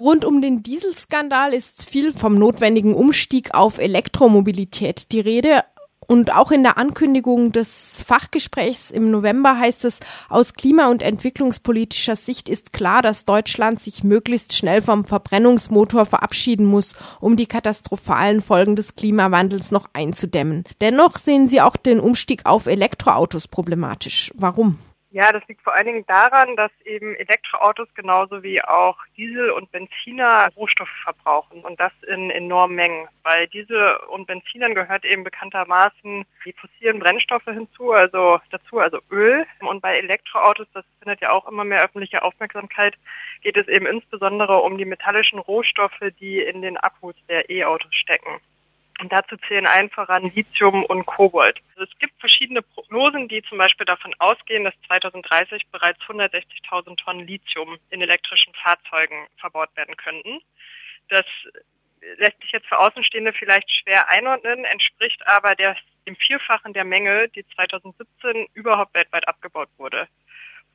Rund um den Dieselskandal ist viel vom notwendigen Umstieg auf Elektromobilität die Rede. Und auch in der Ankündigung des Fachgesprächs im November heißt es, aus klima- und entwicklungspolitischer Sicht ist klar, dass Deutschland sich möglichst schnell vom Verbrennungsmotor verabschieden muss, um die katastrophalen Folgen des Klimawandels noch einzudämmen. Dennoch sehen Sie auch den Umstieg auf Elektroautos problematisch. Warum? Ja, das liegt vor allen Dingen daran, dass eben Elektroautos genauso wie auch Diesel und Benziner Rohstoffe verbrauchen und das in enormen Mengen. Bei Diesel und Benzinern gehört eben bekanntermaßen die fossilen Brennstoffe hinzu, also dazu also Öl. Und bei Elektroautos, das findet ja auch immer mehr öffentliche Aufmerksamkeit, geht es eben insbesondere um die metallischen Rohstoffe, die in den Akkus der E-Autos stecken. Und dazu zählen allen voran Lithium und Kobold. Also es gibt verschiedene Prognosen, die zum Beispiel davon ausgehen, dass 2030 bereits 160.000 Tonnen Lithium in elektrischen Fahrzeugen verbaut werden könnten. Das lässt sich jetzt für Außenstehende vielleicht schwer einordnen, entspricht aber der, dem Vierfachen der Menge, die 2017 überhaupt weltweit abgebaut wurde.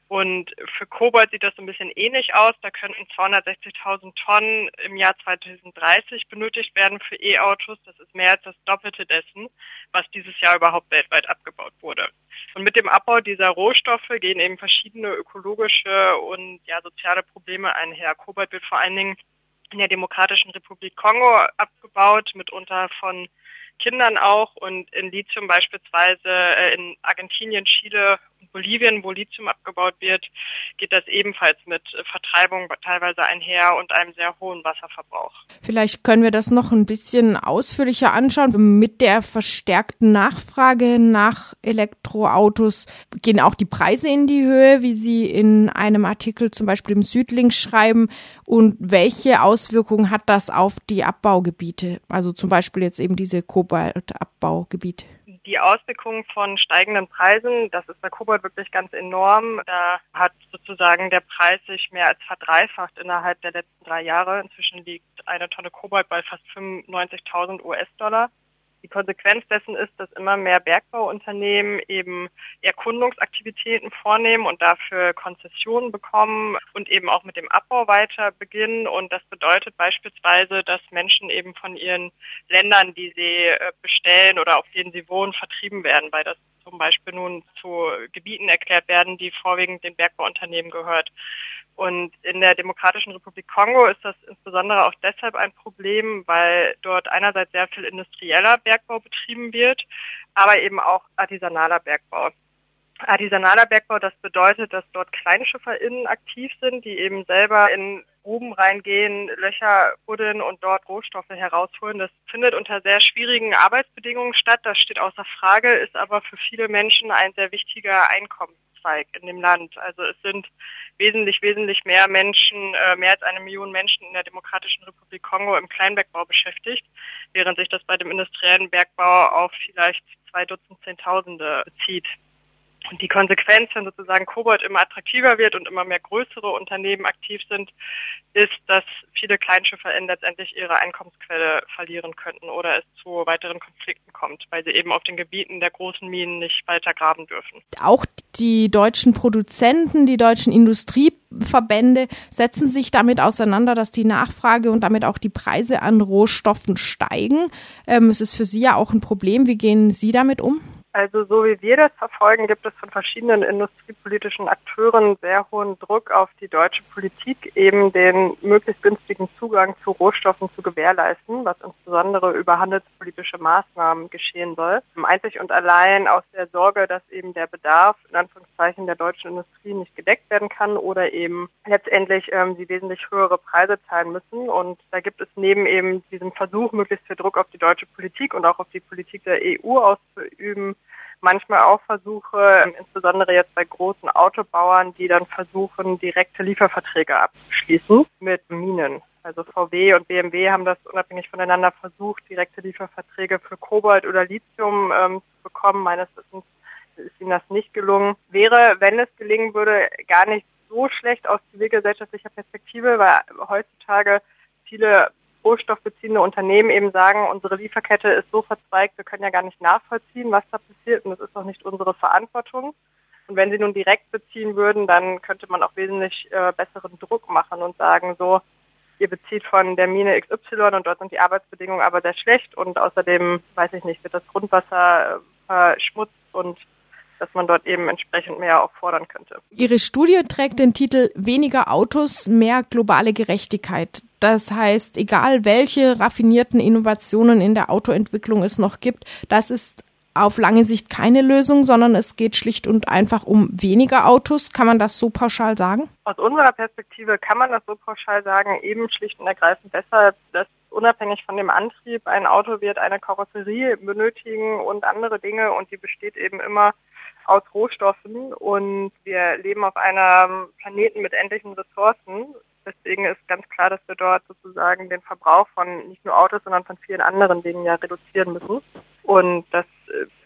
Und für Kobalt sieht das so ein bisschen ähnlich aus. Da könnten 260.000 Tonnen im Jahr 2030 benötigt werden für E-Autos. Das ist mehr als das Doppelte dessen, was dieses Jahr überhaupt weltweit abgebaut wurde. Und mit dem Abbau dieser Rohstoffe gehen eben verschiedene ökologische und ja, soziale Probleme einher. Kobalt wird vor allen Dingen in der Demokratischen Republik Kongo abgebaut, mitunter von Kindern auch und in Lithium beispielsweise äh, in Argentinien, Chile Bolivien, wo Lithium abgebaut wird, geht das ebenfalls mit Vertreibung teilweise einher und einem sehr hohen Wasserverbrauch. Vielleicht können wir das noch ein bisschen ausführlicher anschauen. Mit der verstärkten Nachfrage nach Elektroautos gehen auch die Preise in die Höhe, wie Sie in einem Artikel zum Beispiel im Südling schreiben. Und welche Auswirkungen hat das auf die Abbaugebiete? Also zum Beispiel jetzt eben diese Kobaltabbaugebiete die Auswirkungen von steigenden Preisen, das ist bei Kobalt wirklich ganz enorm. Da hat sozusagen der Preis sich mehr als verdreifacht innerhalb der letzten drei Jahre. Inzwischen liegt eine Tonne Kobalt bei fast 95.000 US-Dollar. Die Konsequenz dessen ist, dass immer mehr Bergbauunternehmen eben Erkundungsaktivitäten vornehmen und dafür Konzessionen bekommen und eben auch mit dem Abbau weiter beginnen. Und das bedeutet beispielsweise, dass Menschen eben von ihren Ländern, die sie äh, bestellen oder auf denen sie wohnen, vertrieben werden, weil das zum Beispiel nun zu Gebieten erklärt werden, die vorwiegend den Bergbauunternehmen gehört. Und in der Demokratischen Republik Kongo ist das insbesondere auch deshalb ein Problem, weil dort einerseits sehr viel industrieller Bergbau betrieben wird, aber eben auch artisanaler Bergbau. Artisanaler Bergbau, das bedeutet, dass dort KleinschifferInnen aktiv sind, die eben selber in Gruben reingehen, Löcher buddeln und dort Rohstoffe herausholen. Das findet unter sehr schwierigen Arbeitsbedingungen statt. Das steht außer Frage, ist aber für viele Menschen ein sehr wichtiger Einkommenszweig in dem Land. Also es sind wesentlich, wesentlich mehr Menschen, äh, mehr als eine Million Menschen in der Demokratischen Republik Kongo im Kleinbergbau beschäftigt, während sich das bei dem industriellen Bergbau auf vielleicht zwei Dutzend Zehntausende bezieht. Und die Konsequenz, wenn sozusagen Kobalt immer attraktiver wird und immer mehr größere Unternehmen aktiv sind, ist, dass viele KleinschifferInnen letztendlich ihre Einkommensquelle verlieren könnten oder es zu weiteren Konflikten kommt, weil sie eben auf den Gebieten der großen Minen nicht weiter graben dürfen. Auch die deutschen Produzenten, die deutschen Industrieverbände setzen sich damit auseinander, dass die Nachfrage und damit auch die Preise an Rohstoffen steigen. Ähm, es ist für Sie ja auch ein Problem. Wie gehen Sie damit um? Also so wie wir das verfolgen, gibt es von verschiedenen industriepolitischen Akteuren sehr hohen Druck auf die deutsche Politik, eben den möglichst günstigen Zugang zu Rohstoffen zu gewährleisten, was insbesondere über handelspolitische Maßnahmen geschehen soll. Einzig und allein aus der Sorge, dass eben der Bedarf in Anführungszeichen der deutschen Industrie nicht gedeckt werden kann oder eben letztendlich ähm, sie wesentlich höhere Preise zahlen müssen. Und da gibt es neben eben diesem Versuch, möglichst viel Druck auf die deutsche Politik und auch auf die Politik der EU auszuüben, manchmal auch Versuche, insbesondere jetzt bei großen Autobauern, die dann versuchen, direkte Lieferverträge abzuschließen mit Minen. Also VW und BMW haben das unabhängig voneinander versucht, direkte Lieferverträge für Kobalt oder Lithium ähm, zu bekommen. Meines Wissens ist ihnen das nicht gelungen. Wäre, wenn es gelingen würde, gar nicht so schlecht aus zivilgesellschaftlicher Perspektive, weil heutzutage viele rohstoffbeziehende Unternehmen eben sagen, unsere Lieferkette ist so verzweigt, wir können ja gar nicht nachvollziehen, was da passiert und das ist auch nicht unsere Verantwortung. Und wenn sie nun direkt beziehen würden, dann könnte man auch wesentlich äh, besseren Druck machen und sagen, so, ihr bezieht von der Mine XY und dort sind die Arbeitsbedingungen aber sehr schlecht und außerdem, weiß ich nicht, wird das Grundwasser verschmutzt und dass man dort eben entsprechend mehr auch fordern könnte. Ihre Studie trägt den Titel Weniger Autos, mehr globale Gerechtigkeit. Das heißt, egal welche raffinierten Innovationen in der Autoentwicklung es noch gibt, das ist auf lange Sicht keine Lösung, sondern es geht schlicht und einfach um weniger Autos. Kann man das so pauschal sagen? Aus unserer Perspektive kann man das so pauschal sagen, eben schlicht und ergreifend deshalb, dass unabhängig von dem Antrieb ein Auto wird eine Karosserie benötigen und andere Dinge und die besteht eben immer aus Rohstoffen und wir leben auf einem Planeten mit endlichen Ressourcen. Deswegen ist ganz klar, dass wir dort sozusagen den Verbrauch von nicht nur Autos, sondern von vielen anderen Dingen ja reduzieren müssen. Und das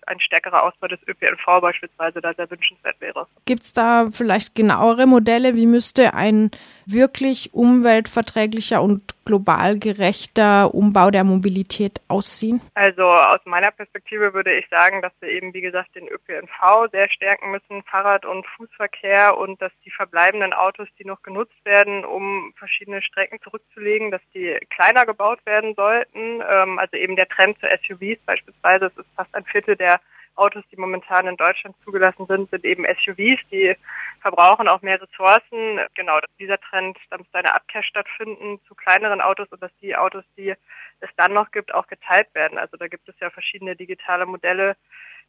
ein stärkerer Ausbau des ÖPNV beispielsweise da sehr wünschenswert wäre. Gibt es da vielleicht genauere Modelle? Wie müsste ein wirklich umweltverträglicher und global gerechter Umbau der Mobilität aussehen? Also aus meiner Perspektive würde ich sagen, dass wir eben, wie gesagt, den ÖPNV sehr stärken müssen, Fahrrad- und Fußverkehr und dass die verbleibenden Autos, die noch genutzt werden, um verschiedene Strecken zurückzulegen, dass die kleiner gebaut werden sollten. Ähm, also eben der Trend zu SUVs beispielsweise, es ist fast ein Viertel der Autos, die momentan in Deutschland zugelassen sind, sind eben SUVs, die verbrauchen auch mehr Ressourcen. Genau, dieser Trend, da muss eine Abkehr stattfinden zu kleineren Autos und dass die Autos, die es dann noch gibt, auch geteilt werden. Also da gibt es ja verschiedene digitale Modelle,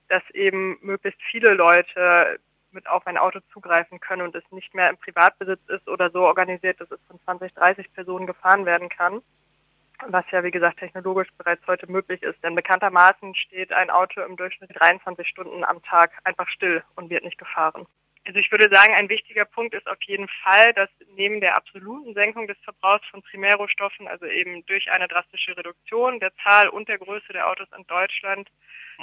dass eben möglichst viele Leute mit auf ein Auto zugreifen können und es nicht mehr im Privatbesitz ist oder so organisiert, dass es von 20, 30 Personen gefahren werden kann was ja wie gesagt technologisch bereits heute möglich ist. Denn bekanntermaßen steht ein Auto im Durchschnitt 23 Stunden am Tag einfach still und wird nicht gefahren. Also ich würde sagen, ein wichtiger Punkt ist auf jeden Fall, dass neben der absoluten Senkung des Verbrauchs von Primärrohstoffen, also eben durch eine drastische Reduktion der Zahl und der Größe der Autos in Deutschland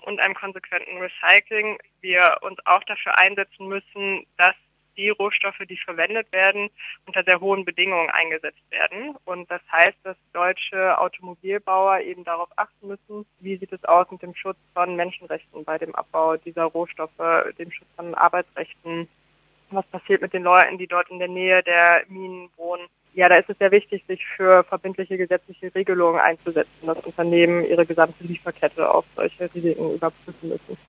und einem konsequenten Recycling, wir uns auch dafür einsetzen müssen, dass die Rohstoffe, die verwendet werden, unter sehr hohen Bedingungen eingesetzt werden. Und das heißt, dass deutsche Automobilbauer eben darauf achten müssen, wie sieht es aus mit dem Schutz von Menschenrechten bei dem Abbau dieser Rohstoffe, dem Schutz von Arbeitsrechten, was passiert mit den Leuten, die dort in der Nähe der Minen wohnen. Ja, da ist es sehr wichtig, sich für verbindliche gesetzliche Regelungen einzusetzen, dass Unternehmen ihre gesamte Lieferkette auf solche Risiken überprüfen müssen.